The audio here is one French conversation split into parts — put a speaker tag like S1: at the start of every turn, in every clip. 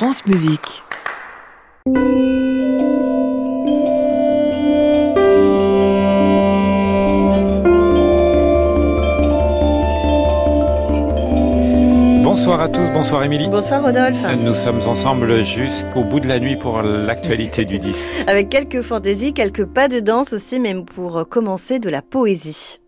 S1: France Musique.
S2: Bonsoir à tous, bonsoir Émilie.
S3: Bonsoir Rodolphe.
S2: Nous sommes ensemble jusqu'au bout de la nuit pour l'actualité du 10.
S3: Avec quelques fantaisies, quelques pas de danse aussi, même pour commencer de la poésie.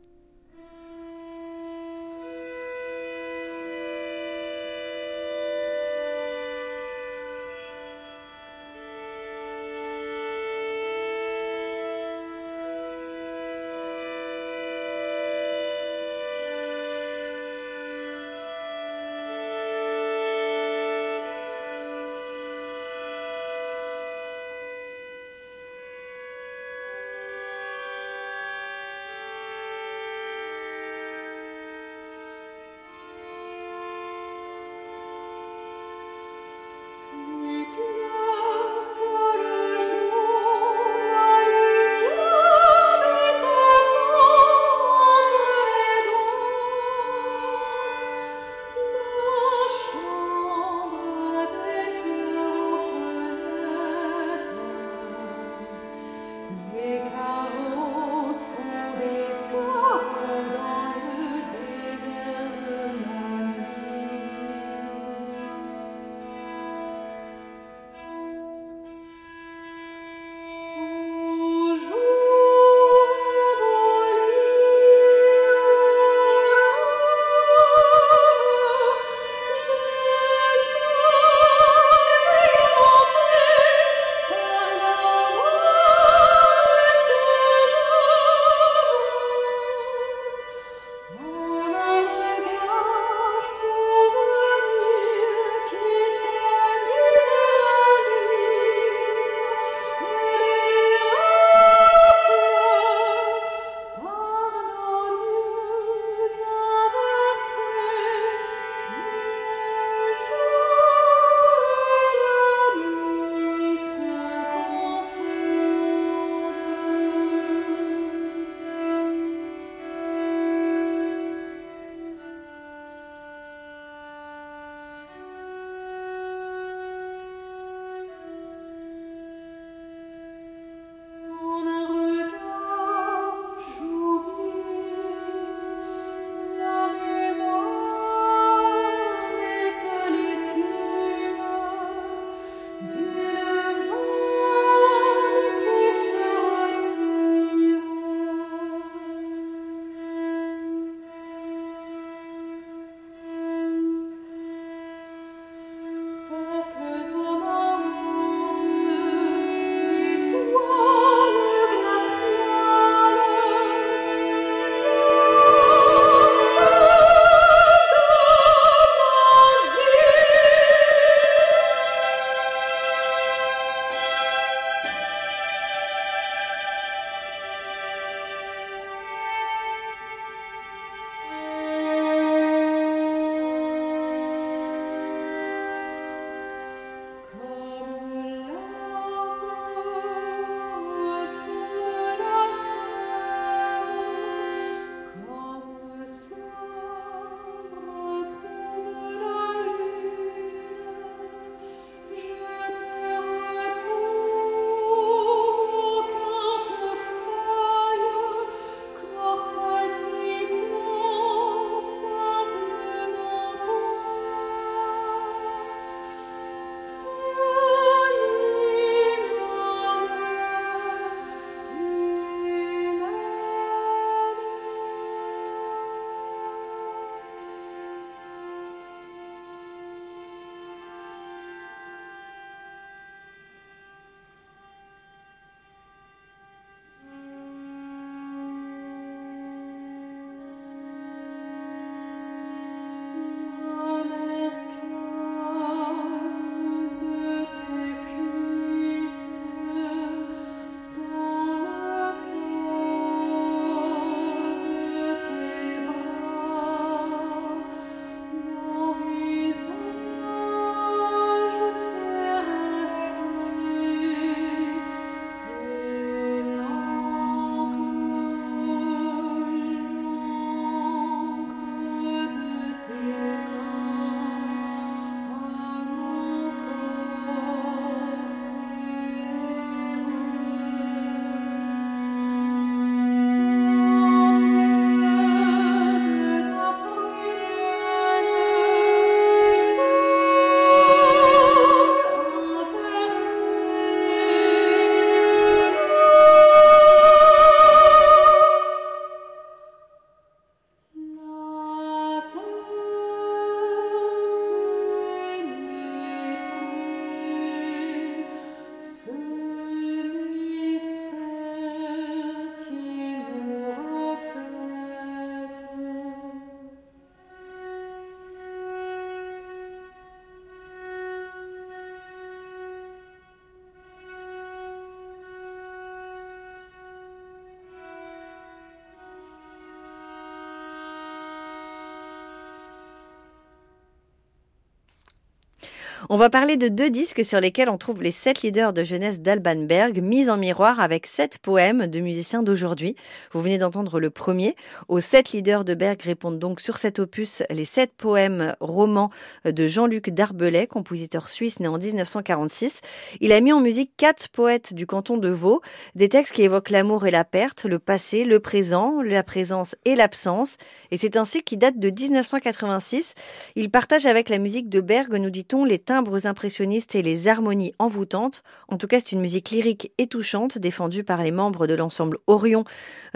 S3: On va parler de deux disques sur lesquels on trouve les sept leaders de jeunesse d'Alban Berg, mis en miroir avec sept poèmes de musiciens d'aujourd'hui. Vous venez d'entendre le premier. Aux sept leaders de Berg répondent donc sur cet opus les sept poèmes romans de Jean-Luc Darbelay, compositeur suisse né en 1946. Il a mis en musique quatre poètes du canton de Vaud, des textes qui évoquent l'amour et la perte, le passé, le présent, la présence et l'absence. Et c'est ainsi qu'il date de 1986. Il partage avec la musique de Berg, nous dit-on, les timbres impressionnistes et les harmonies envoûtantes. En tout cas, c'est une musique lyrique et touchante, défendue par les membres de l'ensemble Orion,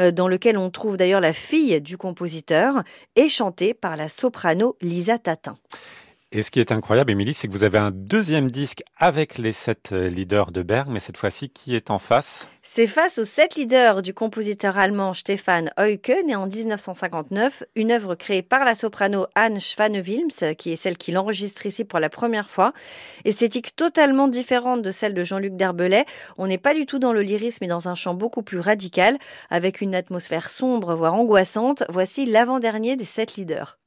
S3: euh, dans lequel on trouve d'ailleurs la fille du compositeur, et chantée par la soprano Lisa Tatin.
S2: Et ce qui est incroyable, Émilie, c'est que vous avez un deuxième disque avec les sept euh, leaders de Berg, mais cette fois-ci, qui est en face?
S3: C'est face aux sept leaders du compositeur allemand Stefan Heuke, né en 1959, une œuvre créée par la soprano Anne Schwanewilms, qui est celle qui l'enregistre ici pour la première fois. Esthétique totalement différente de celle de Jean-Luc Derbelay. On n'est pas du tout dans le lyrisme, mais dans un chant beaucoup plus radical, avec une atmosphère sombre, voire angoissante. Voici l'avant-dernier des sept leaders.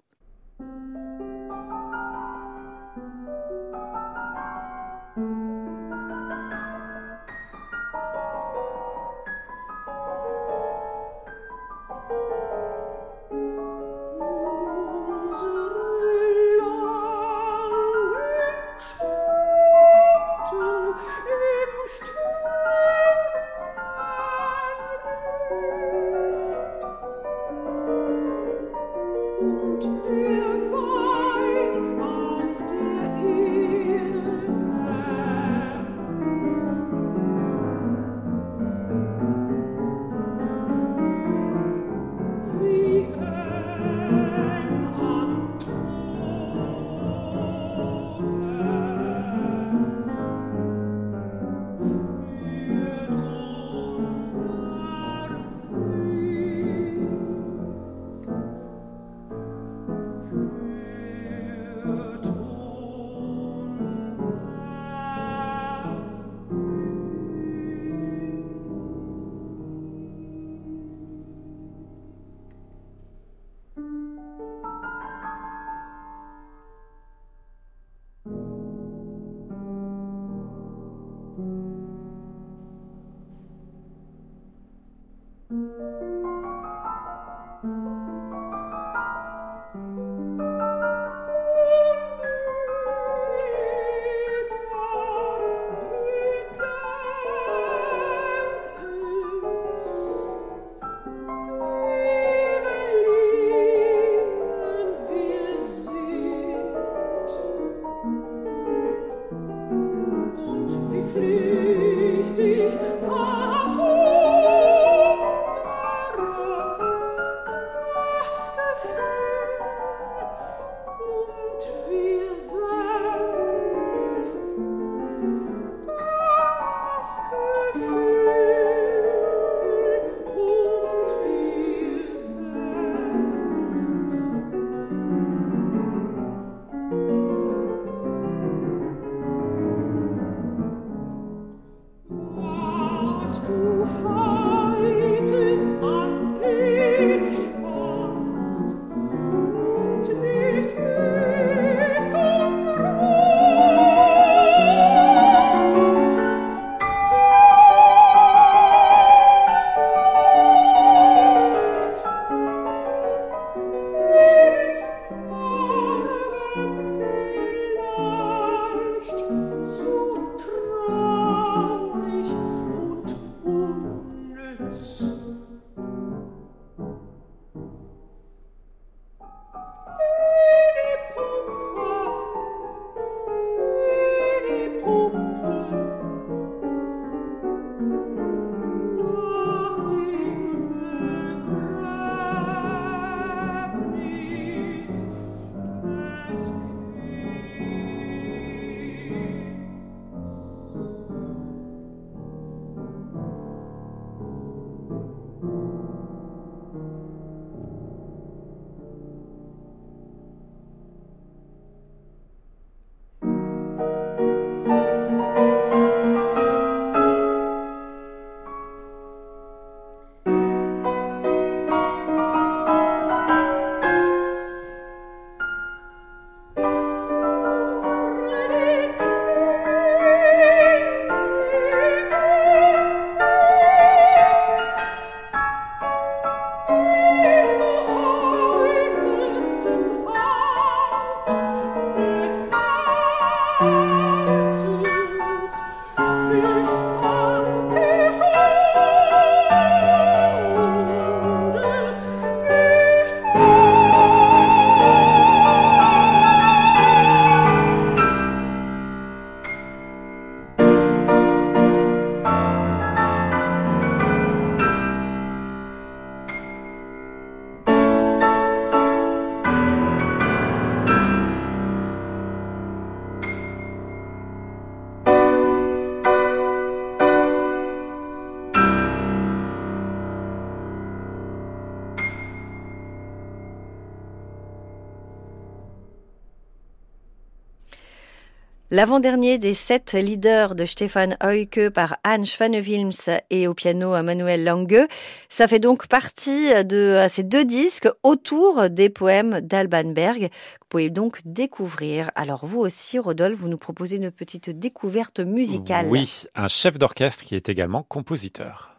S3: L'avant-dernier des sept leaders de Stefan Heuke par Anne Schwanewilms et au piano Manuel Lange. Ça fait donc partie de ces deux disques autour des poèmes d'Alban Berg. Vous pouvez donc découvrir. Alors vous aussi, Rodolphe, vous nous proposez une petite découverte musicale.
S2: Oui, un chef d'orchestre qui est également compositeur.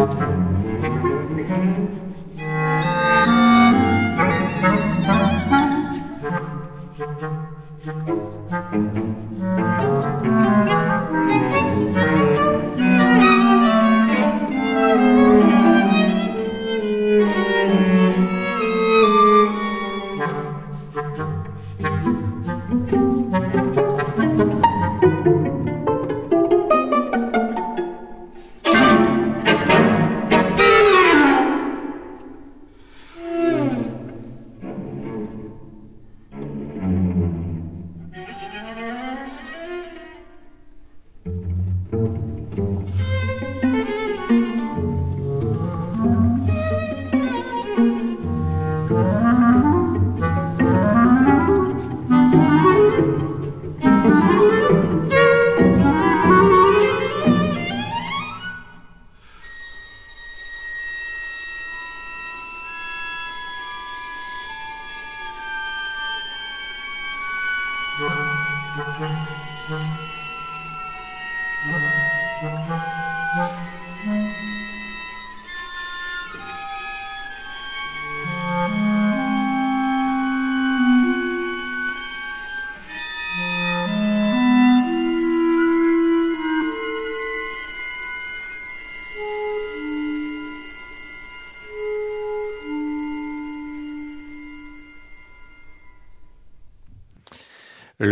S2: Le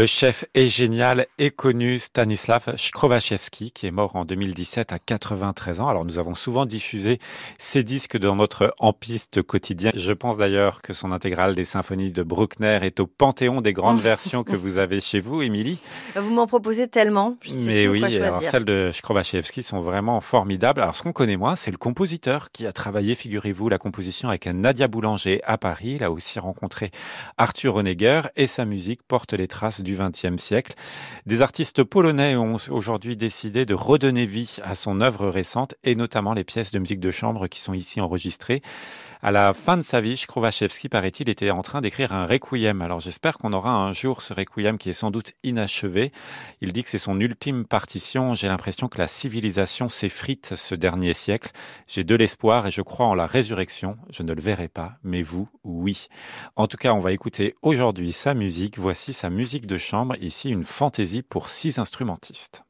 S2: chef est génial et connu Stanislav Skrovaczewski, qui est mort en 2017 à 93 ans. Alors nous avons souvent diffusé ses disques dans notre en-piste quotidien. Je pense d'ailleurs que son intégrale des symphonies de Bruckner est au panthéon des grandes versions que vous avez chez vous, Émilie.
S3: Vous m'en proposez tellement.
S2: Mais oui, alors celles de Skrovaczewski sont vraiment formidables. Alors ce qu'on connaît moins, c'est le compositeur qui a travaillé, figurez-vous, la composition avec Nadia Boulanger à Paris. Il a aussi rencontré Arthur Honegger et sa musique porte les traces du XXe siècle. Des artistes polonais ont aujourd'hui décidé de redonner vie à son œuvre récente et notamment les pièces de musique de chambre qui sont ici enregistrées. À la fin de sa vie, Krovachevski, paraît-il, était en train d'écrire un requiem. Alors j'espère qu'on aura un jour ce requiem qui est sans doute inachevé. Il dit que c'est son ultime partition. J'ai l'impression que la civilisation s'effrite ce dernier siècle. J'ai de l'espoir et je crois en la résurrection. Je ne le verrai pas, mais vous, oui. En tout cas, on va écouter aujourd'hui sa musique. Voici sa musique de chambre. Ici, une fantaisie pour six instrumentistes.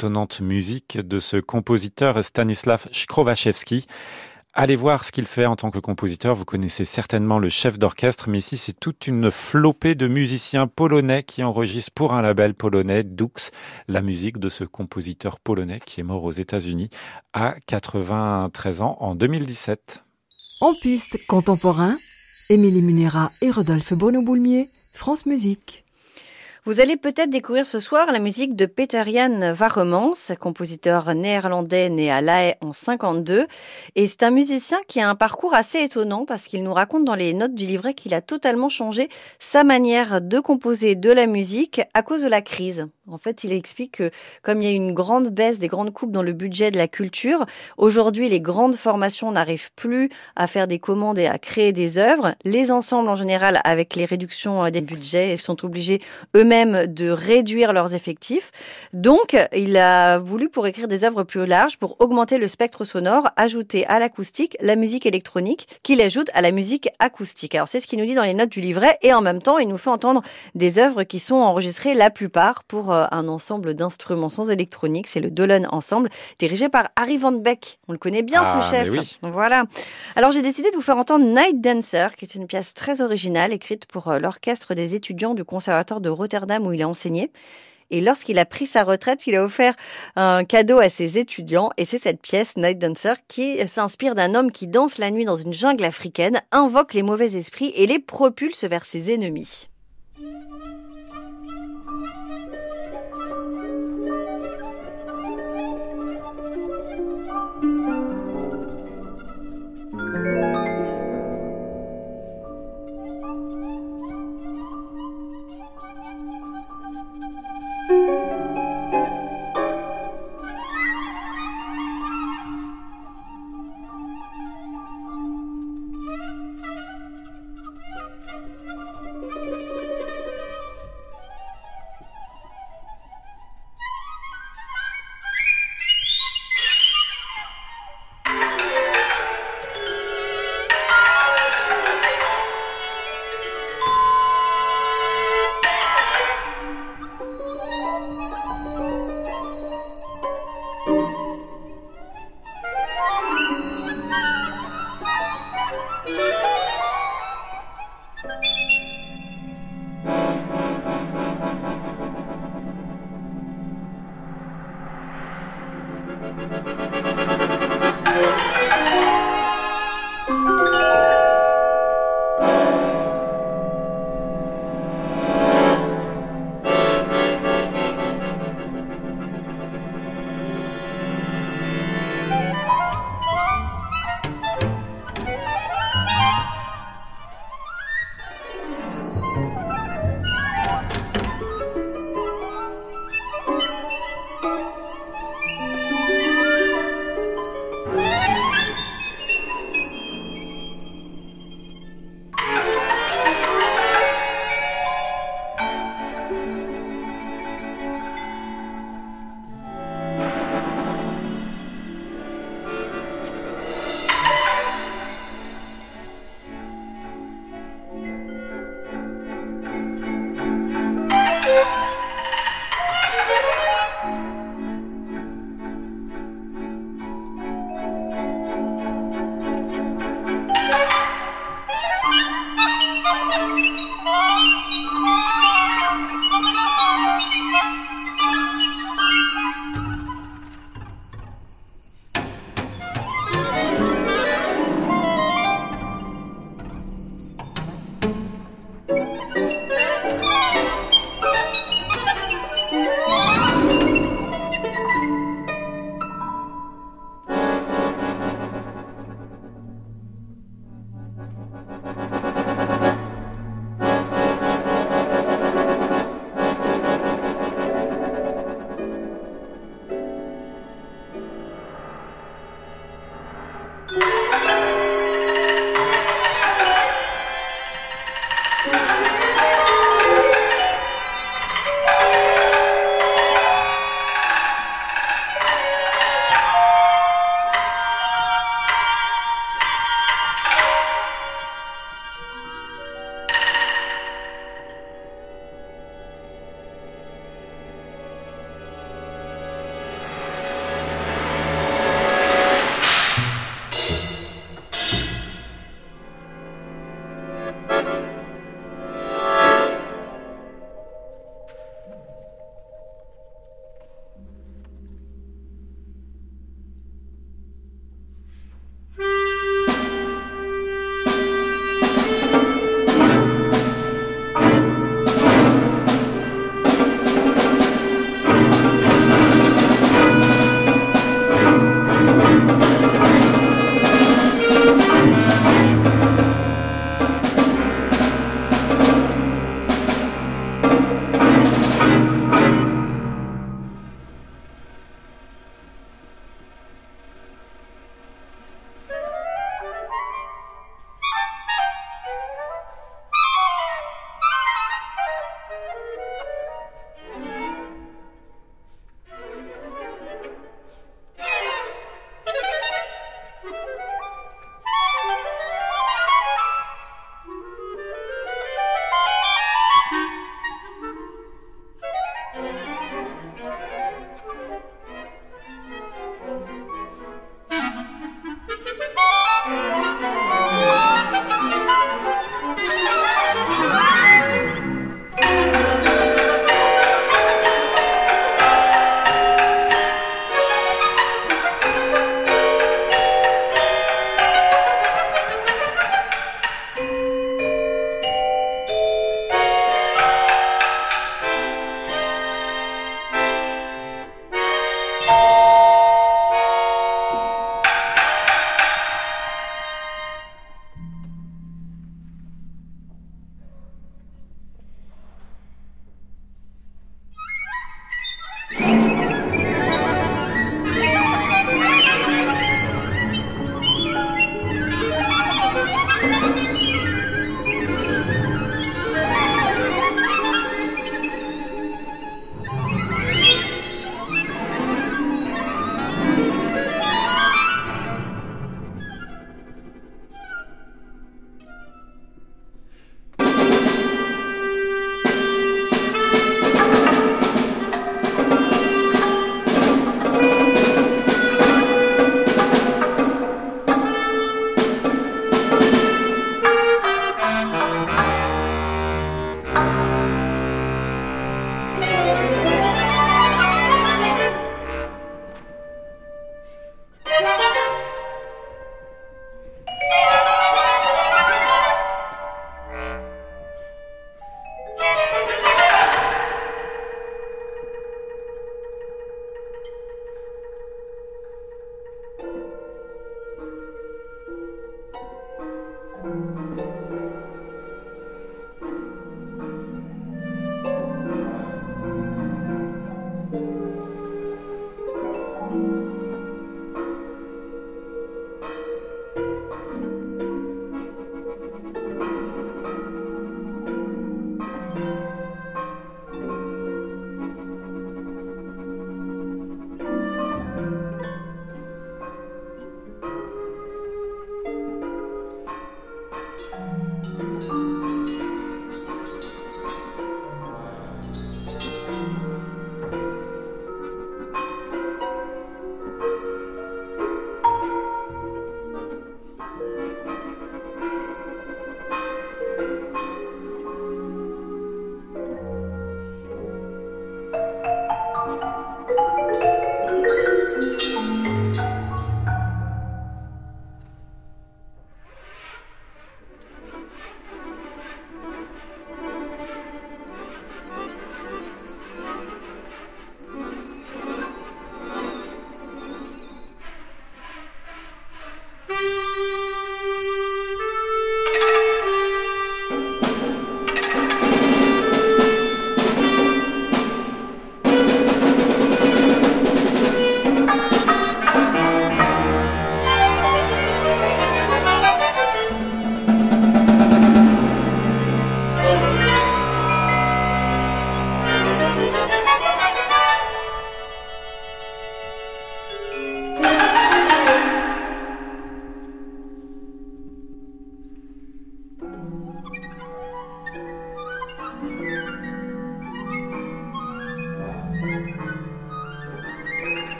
S2: Étonnante musique de ce compositeur Stanislav Skrovaczewski. Allez voir ce qu'il fait en tant que compositeur. Vous connaissez certainement le chef d'orchestre, mais ici c'est toute une flopée de musiciens polonais qui enregistrent pour un label polonais, Dux, la musique de ce compositeur polonais qui est mort aux États-Unis à 93 ans en 2017.
S1: En piste contemporain, Émilie Munera et Rodolphe Bono-Boulmier, France Musique.
S3: Vous allez peut-être découvrir ce soir la musique de Peter Jan Warremans, compositeur néerlandais né à La Haye en 52. Et c'est un musicien qui a un parcours assez étonnant parce qu'il nous raconte dans les notes du livret qu'il a totalement changé sa manière de composer de la musique à cause de la crise. En fait, il explique que comme il y a une grande baisse des grandes coupes dans le budget de la culture, aujourd'hui les grandes formations n'arrivent plus à faire des commandes et à créer des œuvres. Les ensembles en général, avec les réductions des budgets, sont obligés eux-mêmes de réduire leurs effectifs. Donc, il a voulu pour écrire des œuvres plus larges, pour augmenter le spectre sonore, ajouter à l'acoustique la musique électronique qu'il ajoute à la musique acoustique. Alors c'est ce qu'il nous dit dans les notes du livret et en même temps, il nous fait entendre des œuvres qui sont enregistrées la plupart pour euh, un ensemble d'instruments sans électronique. C'est le Dolan Ensemble, dirigé par Harry Van Beck. On le connaît bien, ce
S2: Ah,
S3: chef.
S2: oui.
S3: Voilà. Alors, j'ai décidé de vous faire entendre Night Dancer, qui est une pièce très originale, écrite pour euh, l'orchestre des étudiants du conservatoire de Rotterdam où il a enseigné. Et lorsqu'il a pris sa retraite, il a offert un cadeau à ses étudiants. Et c'est cette pièce, Night Dancer, qui s'inspire d'un homme qui danse la nuit dans une jungle africaine, invoque les mauvais esprits et les propulse vers ses ennemis.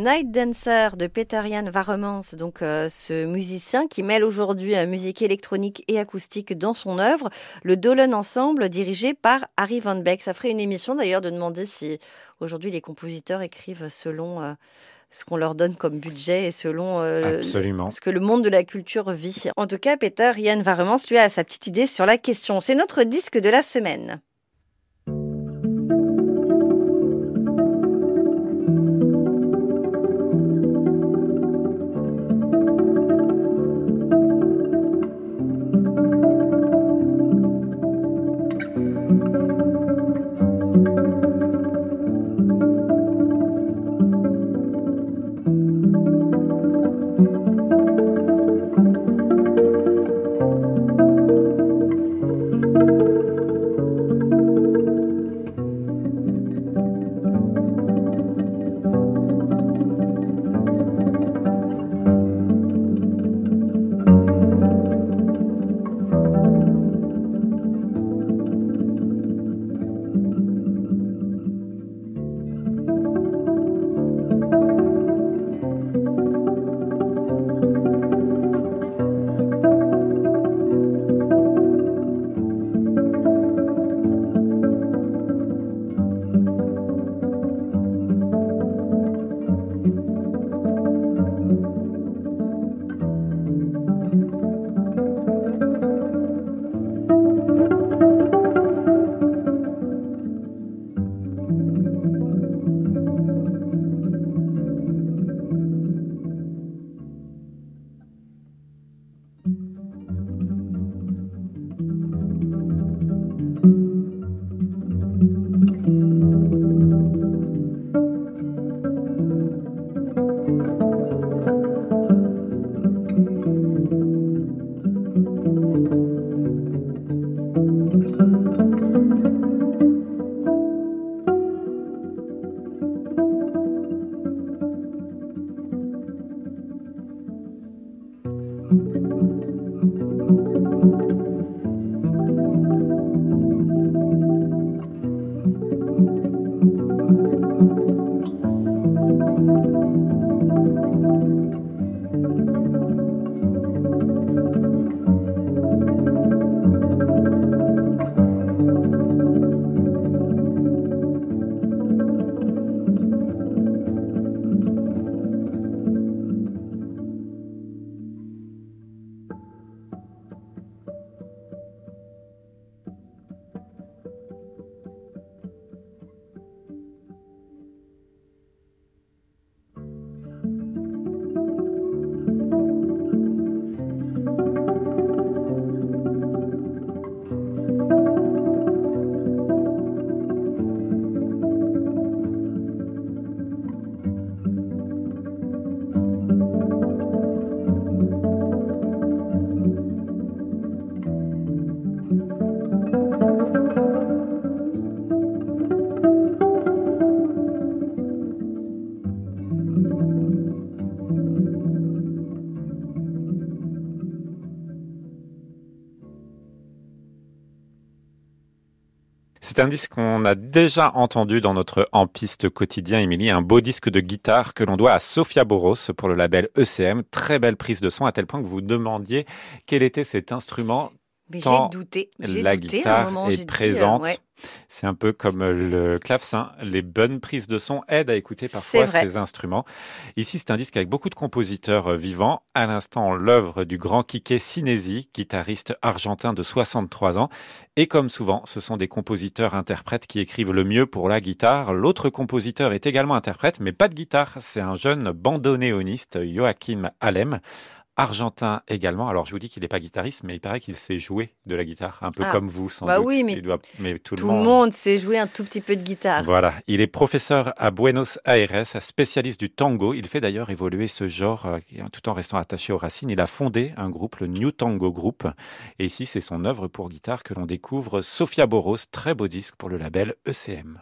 S3: Night Dancer de Peter Jan Varemans, donc euh, ce musicien qui mêle aujourd'hui euh, musique électronique et acoustique dans son œuvre, le Dolan Ensemble dirigé par Harry Van Beck. Ça ferait une émission d'ailleurs de demander si aujourd'hui les compositeurs écrivent selon euh, ce qu'on leur donne comme budget et selon ce que le monde de la culture vit. En tout cas, Peter Jan Varemans lui a sa petite idée sur la question. C'est notre disque de la semaine.
S2: Un disque qu'on a déjà entendu dans notre En Piste quotidien, Émilie, un beau disque de guitare que l'on doit à Sofia Boros pour le label ECM. Très belle prise de son à tel point que vous demandiez quel était cet instrument
S3: j'ai douté.
S2: La guitare est euh, présente. C'est un peu comme le clavecin. Les bonnes prises de son aident à écouter parfois ces instruments. Ici, c'est un disque avec beaucoup de compositeurs euh, vivants. À l'instant, l'œuvre du grand Kike Sinesi, guitariste argentin de 63 ans. Et comme souvent, ce sont des compositeurs interprètes qui écrivent le mieux pour la guitare. L'autre compositeur est également interprète, mais pas de guitare. C'est un jeune bandonéoniste, Joachim Alem argentin également. Alors je vous dis qu'il n'est pas guitariste, mais il paraît qu'il sait jouer de la guitare, un peu ah. comme vous sans
S3: bah
S2: doute.
S3: Oui, mais, mais tout, le, monde... sait jouer un tout petit peu de guitare.
S2: Voilà, il est professeur à Buenos Aires, spécialiste du tango. Il fait d'ailleurs évoluer ce genre euh, tout en restant attaché aux racines. Il a fondé un groupe, le New Tango Group. Et ici, c'est son œuvre pour guitare que l'on découvre, Sofia Boros, très beau disque pour le label ECM.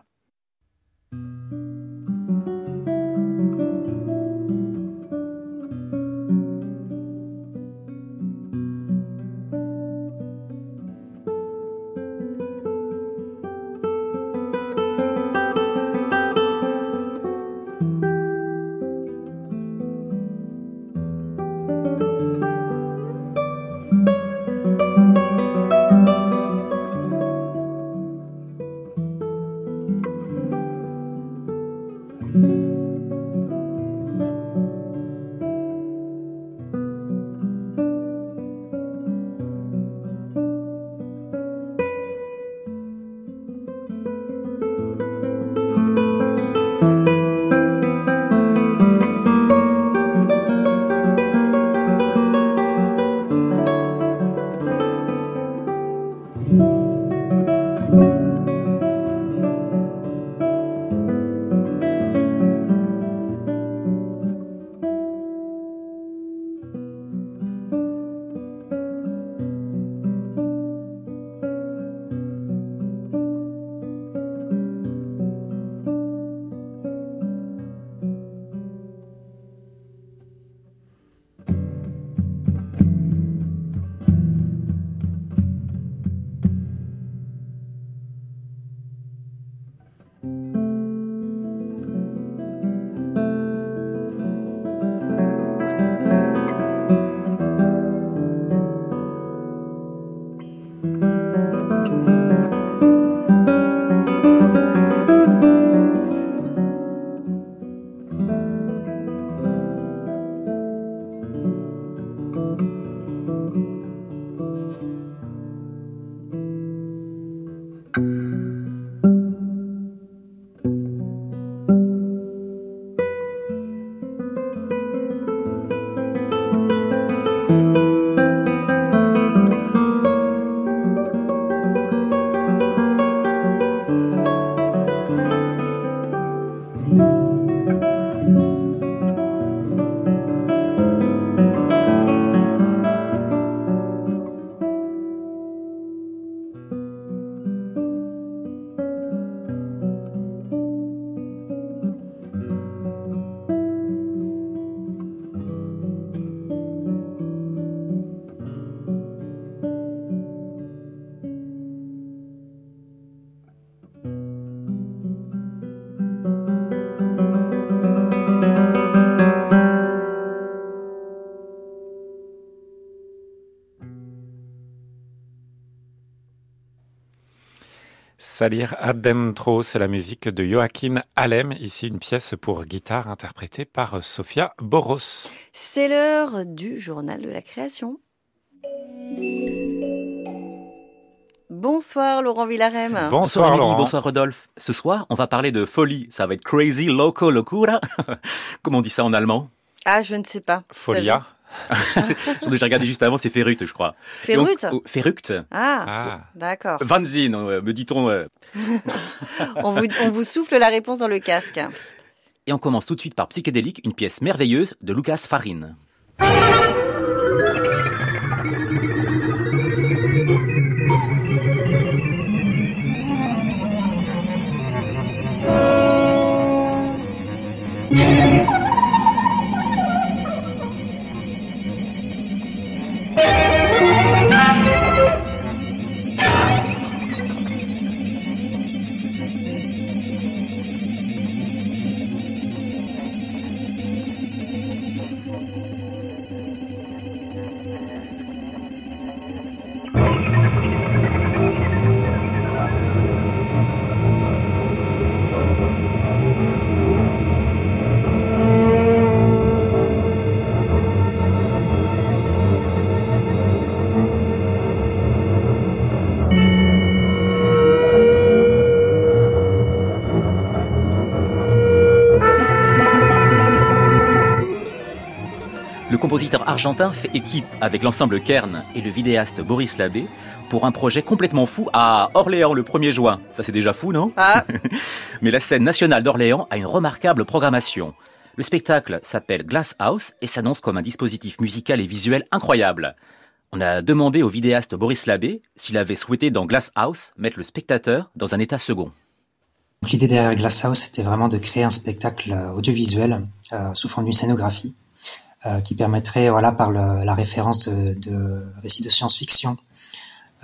S2: Salir Adentro, c'est la musique de Joachim Alem, ici une pièce pour guitare interprétée par Sofia Boros.
S3: C'est l'heure du journal de la création. Bonsoir Laurent Villarem.
S2: Bonsoir, Laurent.
S4: Bonsoir Rodolphe. Ce soir, on va parler de folie. Ça va être crazy, loco, locura. Comment on dit ça en allemand?
S3: Ah, je ne sais pas.
S2: Folia.
S4: J'ai déjà regardé juste avant, c'est Ferruct, je crois.
S3: Ferruct
S4: oh, Ferruct.
S3: Ah, ah. d'accord.
S4: Vanzin, euh, me dit-on.
S3: Euh. on, vous, on vous souffle la réponse dans le casque.
S4: Et on commence tout de suite par Psychédélique, une pièce merveilleuse de Lucas Farin. Compositeur argentin fait équipe avec l'ensemble Kern et le vidéaste Boris Labbé pour un projet complètement fou à Orléans le 1er juin. Ça c'est déjà fou, non
S3: ah.
S4: Mais la scène nationale d'Orléans a une remarquable programmation. Le spectacle s'appelle Glass House et s'annonce comme un dispositif musical et visuel incroyable. On a demandé au vidéaste Boris Labbé s'il avait souhaité dans Glass House mettre le spectateur dans un état second.
S5: L'idée derrière Glass House, c'était vraiment de créer un spectacle audiovisuel euh, sous forme d'une scénographie euh, qui permettrait, voilà, par le, la référence de, de récits de science-fiction,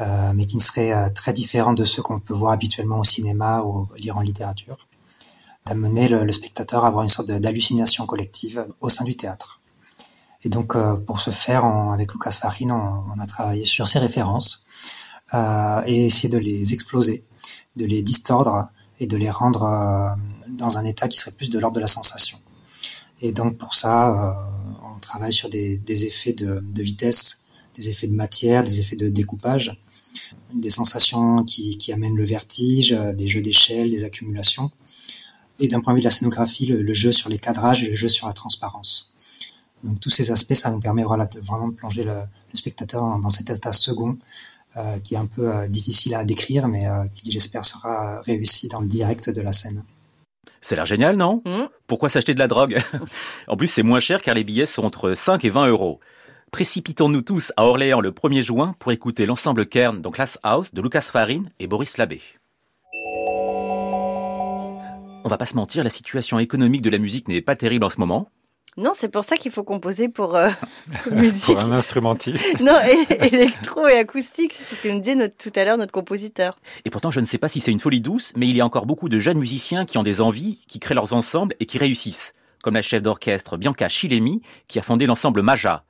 S5: euh, mais qui ne serait euh, très différent de ceux qu'on peut voir habituellement au cinéma ou lire en littérature, d'amener le, le, spectateur à avoir une sorte d'hallucination collective au sein du théâtre. Et donc, euh, pour ce faire, on, avec Lucas Farin, on, on, a travaillé sur ces références euh, et essayer de les exploser, de les distordre et de les rendre euh, dans un état qui serait plus de l'ordre de la sensation. Et donc, pour ça, on travaille sur des, effets de, vitesse, des effets de matière, des effets de découpage, des sensations qui, amènent le vertige, des jeux d'échelle, des accumulations. Et d'un point de vue de la scénographie, le, jeu sur les cadrages et le jeu sur la transparence. Donc tous ces aspects, ça nous permet voilà, de vraiment de plonger le, spectateur dans, cet état second euh, qui est un peu euh, difficile à décrire, mais euh, qui j'espère sera réussi dans le direct de la scène.
S4: C'est l'air génial, non? Mmh. Pourquoi s'acheter de la drogue? En plus, c'est moins cher car les billets sont entre 5 et 20 euros. Précipitons-nous tous à Orléans le 1er juin pour écouter l'ensemble Kern dans Class House de Lucas Farin et Boris Labbé. On va pas se mentir, la situation économique de la musique n'est pas terrible en ce moment.
S3: Non, c'est pour ça qu'il faut composer pour euh, musique.
S2: pour un instrumentiste.
S3: non, électro et acoustique, c'est ce que nous disait notre, tout à l'heure notre compositeur.
S4: Et pourtant, je ne sais pas si c'est une folie douce, mais il y a encore beaucoup de jeunes musiciens qui ont des envies, qui créent leurs ensembles et qui réussissent. Comme la chef d'orchestre Bianca Chilemi, qui a fondé l'ensemble Maja.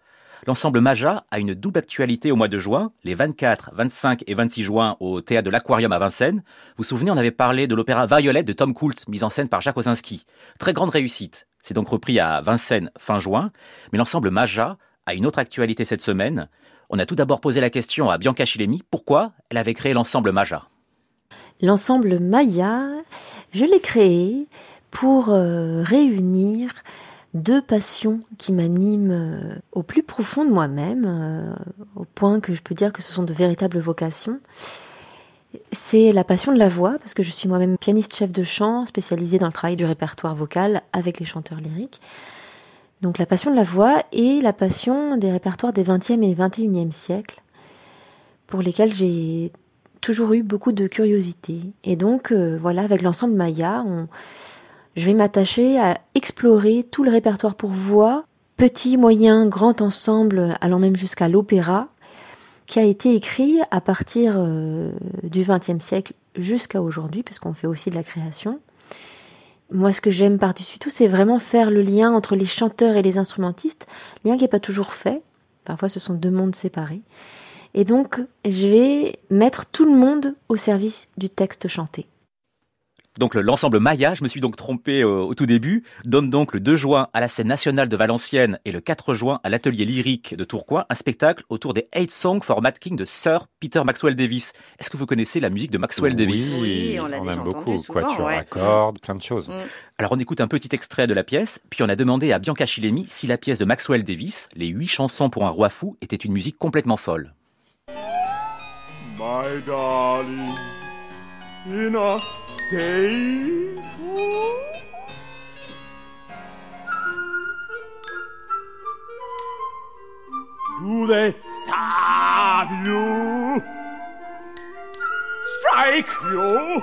S4: L'ensemble Maja a une double actualité au mois de juin, les 24, 25 et 26 juin au théâtre de l'Aquarium à Vincennes. Vous vous souvenez, on avait parlé de l'opéra Violette de Tom Coult, mise en scène par Jacques Osinski. Très grande réussite. C'est donc repris à Vincennes fin juin, mais l'ensemble Maja a une autre actualité cette semaine. On a tout d'abord posé la question à Bianca Chilemi, pourquoi elle avait créé l'ensemble Maja?
S6: L'ensemble Maya, je l'ai créé pour euh, réunir deux passions qui m'animent euh, au plus profond de moi-même, euh, au point que je peux dire que ce sont de véritables vocations. C'est la passion de la voix, parce que je suis moi-même pianiste chef de chant, spécialisée dans le travail du répertoire vocal avec les chanteurs lyriques. Donc la passion de la voix et la passion des répertoires des 20e et 21e siècles, pour lesquels j'ai toujours eu beaucoup de curiosité. Et donc euh, voilà, avec l'ensemble Maya, on... je vais m'attacher à explorer tout le répertoire pour voix, petit, moyen, grand ensemble, allant même jusqu'à l'opéra, qui a été écrit à partir euh, du XXe siècle jusqu'à aujourd'hui, parce qu'on fait aussi de la création. Moi, ce que j'aime par-dessus tout, c'est vraiment faire le lien entre les chanteurs et les instrumentistes, lien qui n'est pas toujours fait. Parfois, ce sont deux mondes séparés. Et donc, je vais mettre tout le monde au service du texte chanté.
S4: Donc l'ensemble Maya, je me suis donc trompé euh, au tout début, donne donc le 2 juin à la scène nationale de Valenciennes et le 4 juin à l'atelier lyrique de Tourcoing un spectacle autour des Eight Songs for Mad King de Sir Peter Maxwell Davis. Est-ce que vous connaissez la musique de Maxwell Davis?
S3: Oui, on l'a
S2: aime
S3: beaucoup.
S2: Souvent,
S3: Quatuor
S2: à cordes, plein de choses. Mm.
S4: Alors on écoute un petit extrait de la pièce, puis on a demandé à Bianca Chilemi si la pièce de Maxwell Davis, Les huit chansons pour un roi fou, était une musique complètement folle. My darling, in stay? Do they stab you? Strike you?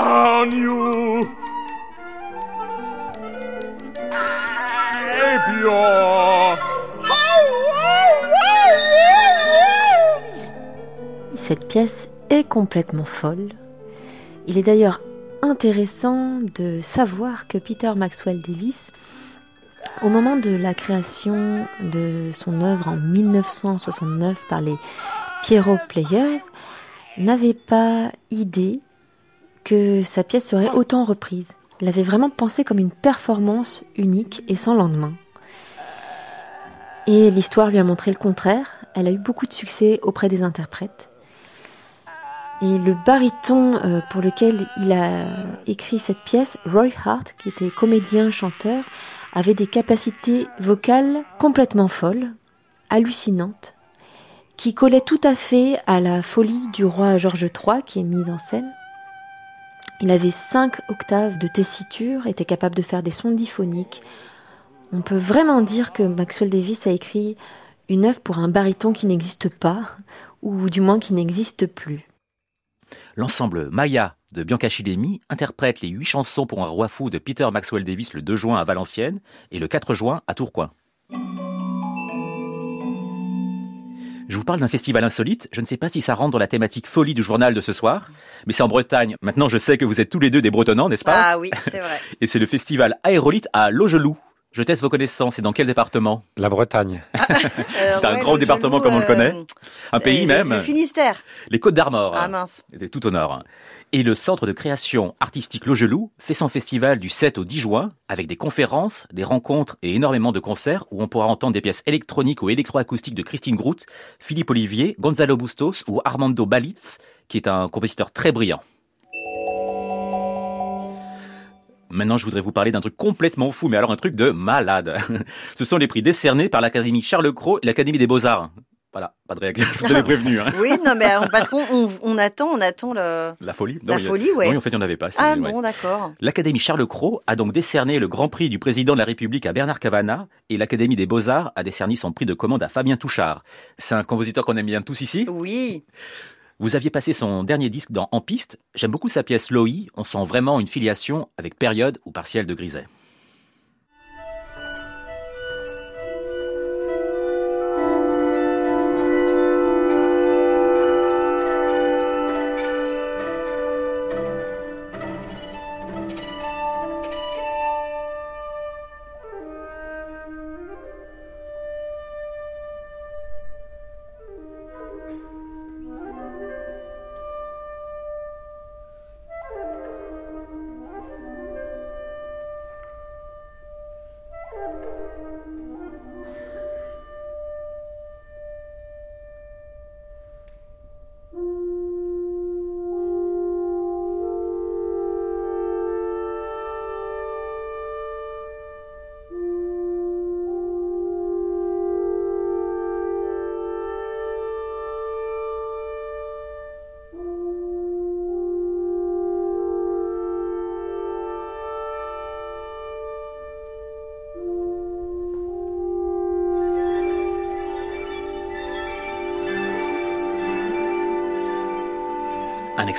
S4: Scorn you?
S6: Ape your Cette pièce est complètement folle. Il est d'ailleurs intéressant de savoir que Peter Maxwell Davis, au moment de la création de son œuvre en 1969 par les Pierrot Players, n'avait pas idée que sa pièce serait autant reprise. Il avait vraiment pensé comme une performance unique et sans lendemain. Et l'histoire lui a montré le contraire. Elle a eu beaucoup de succès auprès des interprètes. Et le baryton euh, pour lequel il a écrit cette pièce, Roy Hart, qui était comédien-chanteur, avait des capacités vocales complètement folles, hallucinantes, qui collaient tout à fait à la folie du roi George III qui est mise en scène. Il avait cinq octaves de tessiture, était capable de faire des sons diphoniques. On peut vraiment dire que Maxwell Davis a écrit une œuvre pour un baryton qui n'existe pas, ou du moins qui n'existe plus.
S4: L'ensemble Maya de Bianca Chilemi interprète les huit chansons pour un roi fou de Peter Maxwell Davis le 2 juin à Valenciennes et le 4 juin à Tourcoing. Je vous parle d'un festival insolite. Je ne sais pas si ça rentre dans la thématique folie du journal de ce soir, mais c'est en Bretagne. Maintenant, je sais que vous êtes tous les deux des Bretonnants, n'est-ce pas?
S3: Ah oui, c'est vrai.
S4: et c'est le festival Aérolite à Logelou. Je teste vos connaissances. C'est dans quel département?
S2: La Bretagne.
S3: Ah,
S4: c'est un grand département comme on le connaît.
S3: Euh,
S4: un pays même.
S3: Le Finistère.
S4: Les Côtes d'Armor.
S3: Ah mince.
S4: C'était tout au nord. Et le centre de création artistique Logelou fait son festival du 7 au 10 juin avec des conférences, des rencontres et énormément de concerts où on pourra entendre des pièces électroniques ou électroacoustiques de Christine Groot, Philippe Olivier, Gonzalo Bustos ou Armando Balitz, qui est un compositeur très brillant. Maintenant, je voudrais vous parler d'un truc complètement fou, mais alors un truc de malade. Ce sont les prix décernés par l'Académie Charles Cros et l'Académie des Beaux-Arts. Voilà, pas de réaction, je vous avais prévenu. Hein.
S3: Oui, non, mais parce qu'on on, attend, on attend le...
S4: La folie
S3: La folie, oui.
S4: Oui, en fait, il n'y en avait pas.
S3: Ah bon, d'accord.
S4: L'Académie Charles Cros a donc décerné le Grand Prix du Président de la République à Bernard Cavana et l'Académie des Beaux-Arts a décerné son prix de commande à Fabien Touchard. C'est un compositeur qu'on aime bien tous ici
S3: Oui.
S4: Vous aviez passé son dernier disque dans En piste. J'aime beaucoup sa pièce Loï. On sent vraiment une filiation avec période ou partiel de Griset.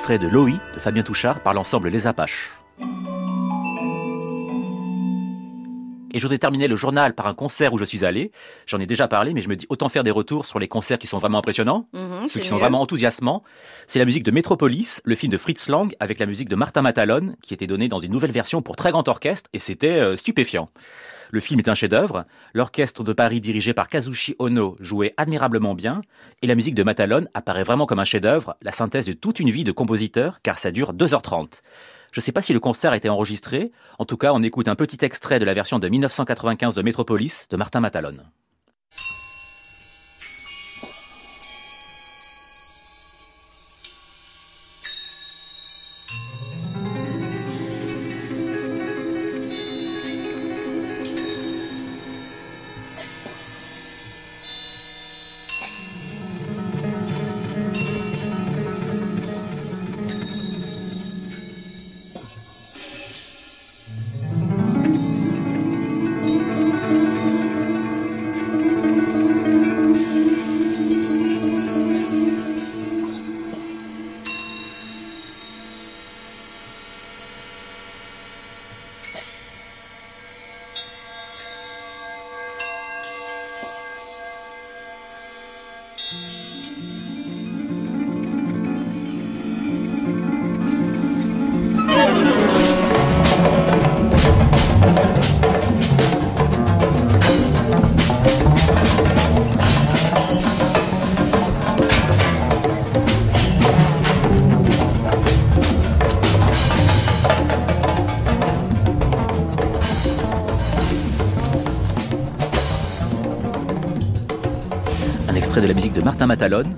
S4: De Loï de Fabien Touchard par l'ensemble Les Apaches. Et je voudrais terminer le journal par un concert où je suis allé. J'en ai déjà parlé, mais je me dis autant faire des retours sur les concerts qui sont vraiment impressionnants, Ceux qui sont vraiment enthousiasmants. C'est la musique de Metropolis, le film de Fritz Lang, avec la musique de Martin Matalon, qui était donnée dans une nouvelle version pour très grand orchestre, et c'était euh, stupéfiant. Le film est un chef-d'œuvre. L'orchestre de Paris dirigé par Kazushi Ono jouait admirablement bien, et la musique de Matalon apparaît vraiment comme un chef-d'œuvre, la synthèse de toute une vie de compositeur, car ça dure 2h30. Je ne sais pas si le concert a été enregistré. En tout cas, on écoute un petit extrait de la version de 1995 de Metropolis de Martin Matalon.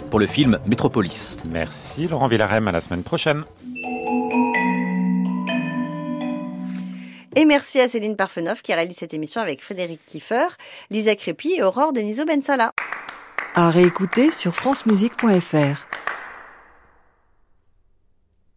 S4: Pour le film Metropolis.
S2: Merci Laurent Villarem, à la semaine prochaine.
S3: Et merci à Céline Parfenoff qui réalise cette émission avec Frédéric Kiefer, Lisa Crépy et Aurore Deniso Bensala.
S1: À réécouter sur francemusique.fr.